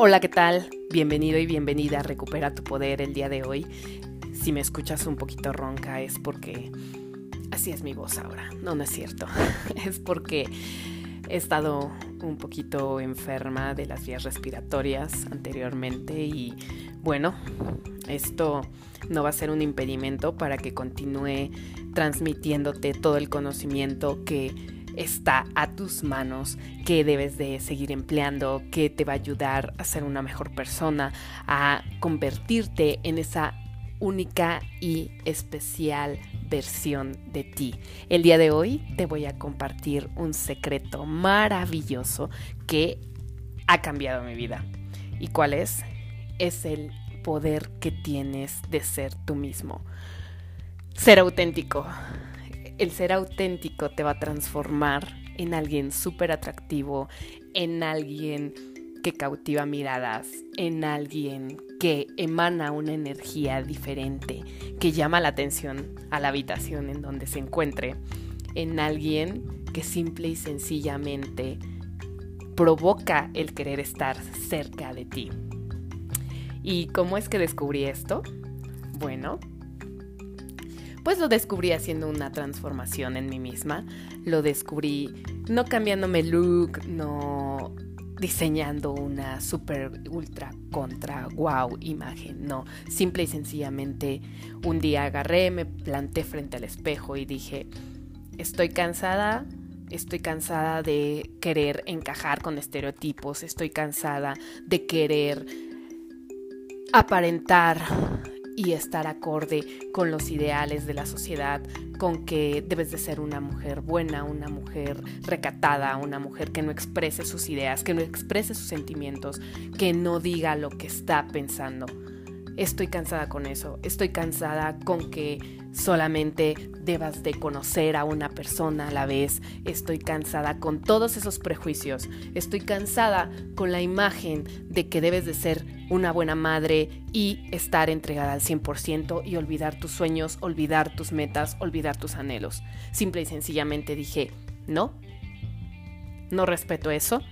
Hola, ¿qué tal? Bienvenido y bienvenida a Recupera tu Poder el día de hoy. Si me escuchas un poquito ronca es porque así es mi voz ahora. No, no es cierto. es porque he estado un poquito enferma de las vías respiratorias anteriormente y bueno, esto no va a ser un impedimento para que continúe transmitiéndote todo el conocimiento que está a tus manos, que debes de seguir empleando, que te va a ayudar a ser una mejor persona, a convertirte en esa única y especial versión de ti. El día de hoy te voy a compartir un secreto maravilloso que ha cambiado mi vida. ¿Y cuál es? Es el poder que tienes de ser tú mismo. Ser auténtico. El ser auténtico te va a transformar en alguien súper atractivo, en alguien que cautiva miradas, en alguien que emana una energía diferente, que llama la atención a la habitación en donde se encuentre, en alguien que simple y sencillamente provoca el querer estar cerca de ti. ¿Y cómo es que descubrí esto? Bueno, pues lo descubrí haciendo una transformación en mí misma. Lo descubrí no cambiándome look, no diseñando una super ultra contra wow imagen, no, simple y sencillamente un día agarré, me planté frente al espejo y dije, estoy cansada, estoy cansada de querer encajar con estereotipos, estoy cansada de querer aparentar y estar acorde con los ideales de la sociedad, con que debes de ser una mujer buena, una mujer recatada, una mujer que no exprese sus ideas, que no exprese sus sentimientos, que no diga lo que está pensando. Estoy cansada con eso, estoy cansada con que solamente debas de conocer a una persona a la vez, estoy cansada con todos esos prejuicios, estoy cansada con la imagen de que debes de ser una buena madre y estar entregada al 100% y olvidar tus sueños, olvidar tus metas, olvidar tus anhelos. Simple y sencillamente dije, no, no respeto eso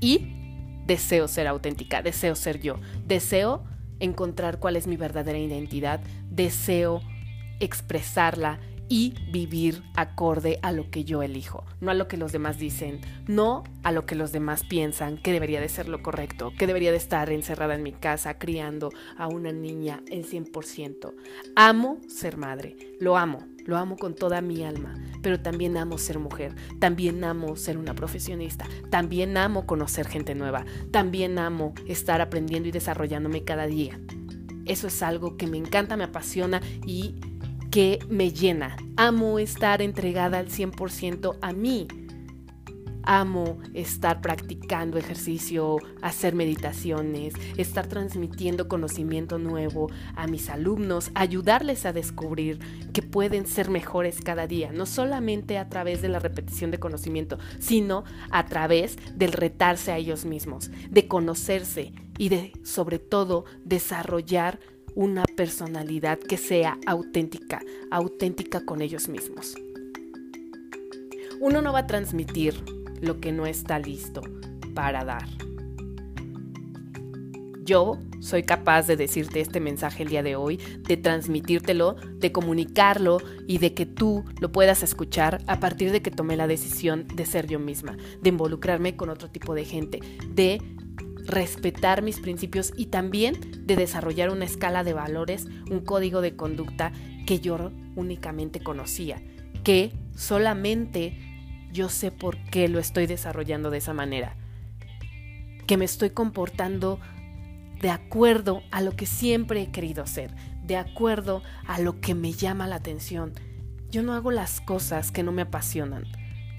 y deseo ser auténtica, deseo ser yo, deseo encontrar cuál es mi verdadera identidad, deseo expresarla y vivir acorde a lo que yo elijo, no a lo que los demás dicen, no a lo que los demás piensan que debería de ser lo correcto, que debería de estar encerrada en mi casa criando a una niña el 100%. Amo ser madre, lo amo, lo amo con toda mi alma, pero también amo ser mujer, también amo ser una profesionista, también amo conocer gente nueva, también amo estar aprendiendo y desarrollándome cada día. Eso es algo que me encanta, me apasiona y que me llena. Amo estar entregada al 100% a mí. Amo estar practicando ejercicio, hacer meditaciones, estar transmitiendo conocimiento nuevo a mis alumnos, ayudarles a descubrir que pueden ser mejores cada día, no solamente a través de la repetición de conocimiento, sino a través del retarse a ellos mismos, de conocerse y de, sobre todo, desarrollar una personalidad que sea auténtica, auténtica con ellos mismos. Uno no va a transmitir lo que no está listo para dar. Yo soy capaz de decirte este mensaje el día de hoy, de transmitírtelo, de comunicarlo y de que tú lo puedas escuchar a partir de que tomé la decisión de ser yo misma, de involucrarme con otro tipo de gente, de respetar mis principios y también de desarrollar una escala de valores, un código de conducta que yo únicamente conocía, que solamente yo sé por qué lo estoy desarrollando de esa manera, que me estoy comportando de acuerdo a lo que siempre he querido ser, de acuerdo a lo que me llama la atención. Yo no hago las cosas que no me apasionan.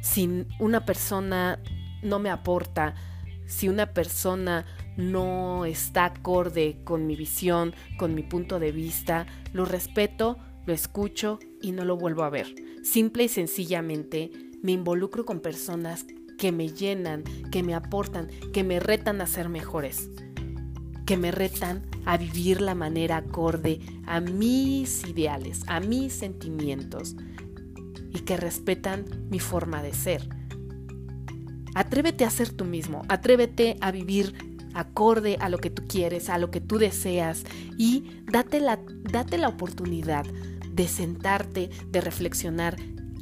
Si una persona no me aporta, si una persona no está acorde con mi visión, con mi punto de vista, lo respeto, lo escucho y no lo vuelvo a ver. Simple y sencillamente me involucro con personas que me llenan, que me aportan, que me retan a ser mejores, que me retan a vivir la manera acorde a mis ideales, a mis sentimientos y que respetan mi forma de ser Atrévete a ser tú mismo, atrévete a vivir acorde a lo que tú quieres, a lo que tú deseas y date la, date la oportunidad de sentarte, de reflexionar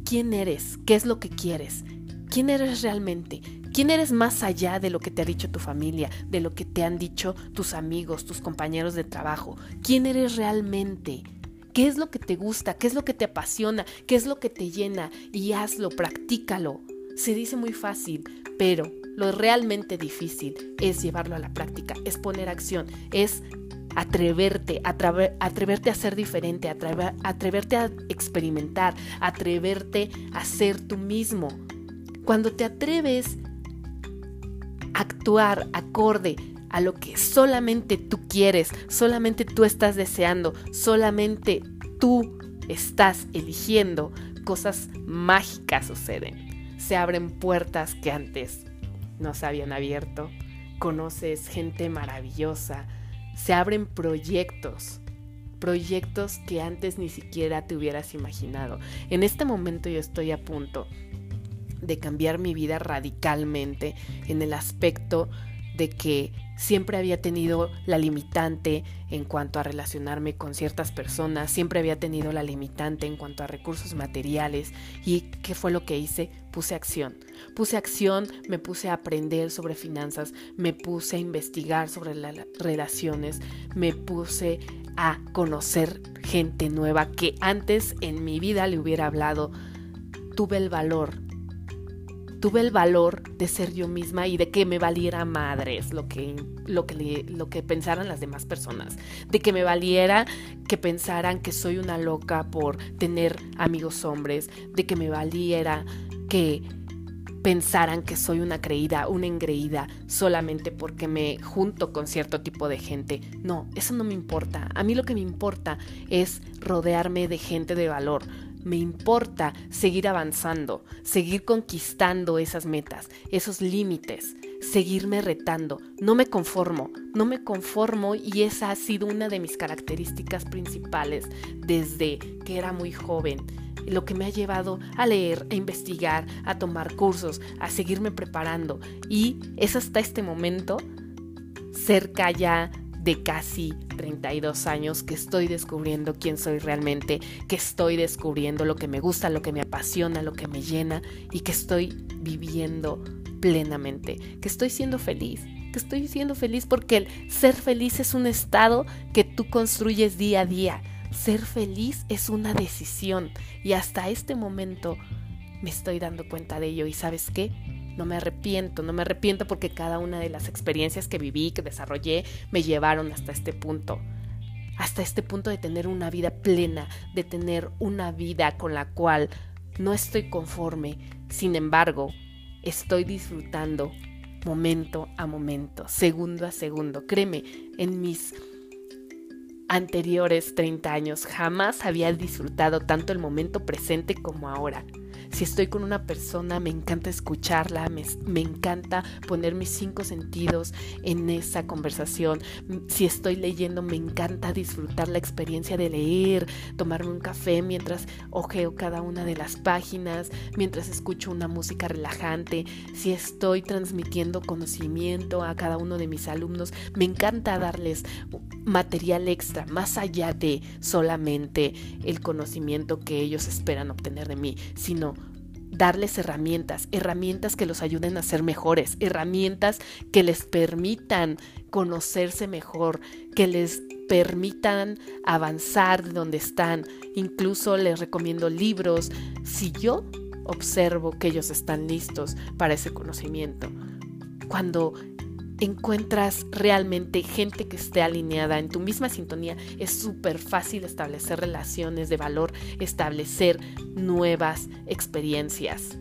quién eres, qué es lo que quieres, quién eres realmente, quién eres más allá de lo que te ha dicho tu familia, de lo que te han dicho tus amigos, tus compañeros de trabajo, quién eres realmente. ¿Qué es lo que te gusta? ¿Qué es lo que te apasiona? ¿Qué es lo que te llena? Y hazlo, practícalo. Se dice muy fácil, pero lo realmente difícil es llevarlo a la práctica, es poner acción, es atreverte, atreverte a ser diferente, atreverte a experimentar, atreverte a ser tú mismo. Cuando te atreves a actuar acorde a lo que solamente tú quieres, solamente tú estás deseando, solamente tú estás eligiendo, cosas mágicas suceden. Se abren puertas que antes no se habían abierto, conoces gente maravillosa, se abren proyectos, proyectos que antes ni siquiera te hubieras imaginado. En este momento yo estoy a punto de cambiar mi vida radicalmente en el aspecto de que siempre había tenido la limitante en cuanto a relacionarme con ciertas personas, siempre había tenido la limitante en cuanto a recursos materiales y ¿qué fue lo que hice? Puse acción. Puse acción, me puse a aprender sobre finanzas, me puse a investigar sobre las relaciones, me puse a conocer gente nueva que antes en mi vida le hubiera hablado. Tuve el valor tuve el valor de ser yo misma y de que me valiera madres lo que, lo que, lo que pensaran las demás personas, de que me valiera que pensaran que soy una loca por tener amigos hombres, de que me valiera que pensaran que soy una creída, una engreída, solamente porque me junto con cierto tipo de gente. No, eso no me importa. A mí lo que me importa es rodearme de gente de valor, me importa seguir avanzando, seguir conquistando esas metas, esos límites, seguirme retando. No me conformo, no me conformo y esa ha sido una de mis características principales desde que era muy joven. Lo que me ha llevado a leer, a investigar, a tomar cursos, a seguirme preparando. Y es hasta este momento, cerca ya de casi 32 años que estoy descubriendo quién soy realmente, que estoy descubriendo lo que me gusta, lo que me apasiona, lo que me llena y que estoy viviendo plenamente, que estoy siendo feliz, que estoy siendo feliz porque el ser feliz es un estado que tú construyes día a día. Ser feliz es una decisión y hasta este momento me estoy dando cuenta de ello y sabes qué, no me arrepiento, no me arrepiento porque cada una de las experiencias que viví, que desarrollé, me llevaron hasta este punto. Hasta este punto de tener una vida plena, de tener una vida con la cual no estoy conforme. Sin embargo, estoy disfrutando momento a momento, segundo a segundo. Créeme, en mis anteriores 30 años jamás había disfrutado tanto el momento presente como ahora. Si estoy con una persona, me encanta escucharla, me, encanta poner mis cinco sentidos en esa conversación. Si estoy leyendo, me encanta disfrutar la experiencia de leer, tomarme un café mientras ojeo cada una de las páginas, mientras escucho una música relajante. Si estoy transmitiendo conocimiento a cada uno de mis alumnos, me encanta darles material extra, más allá de solamente el conocimiento que ellos esperan obtener de mí, sino darles herramientas, herramientas que los ayuden a ser mejores, herramientas que les permitan conocerse mejor, que les permitan avanzar de donde están. Incluso les recomiendo libros si yo observo que ellos están listos para ese conocimiento. Cuando encuentras realmente gente que esté alineada en tu misma sintonía, es súper fácil establecer relaciones de valor, establecer nuevas experiencias.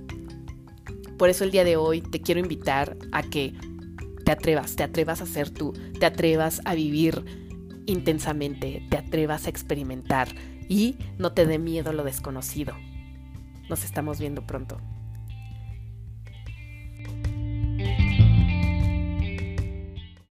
Por eso el día de hoy te quiero invitar a que te atrevas, te atrevas a ser tú, te atrevas a vivir intensamente, te atrevas a experimentar y no te dé miedo lo desconocido. Nos estamos viendo pronto.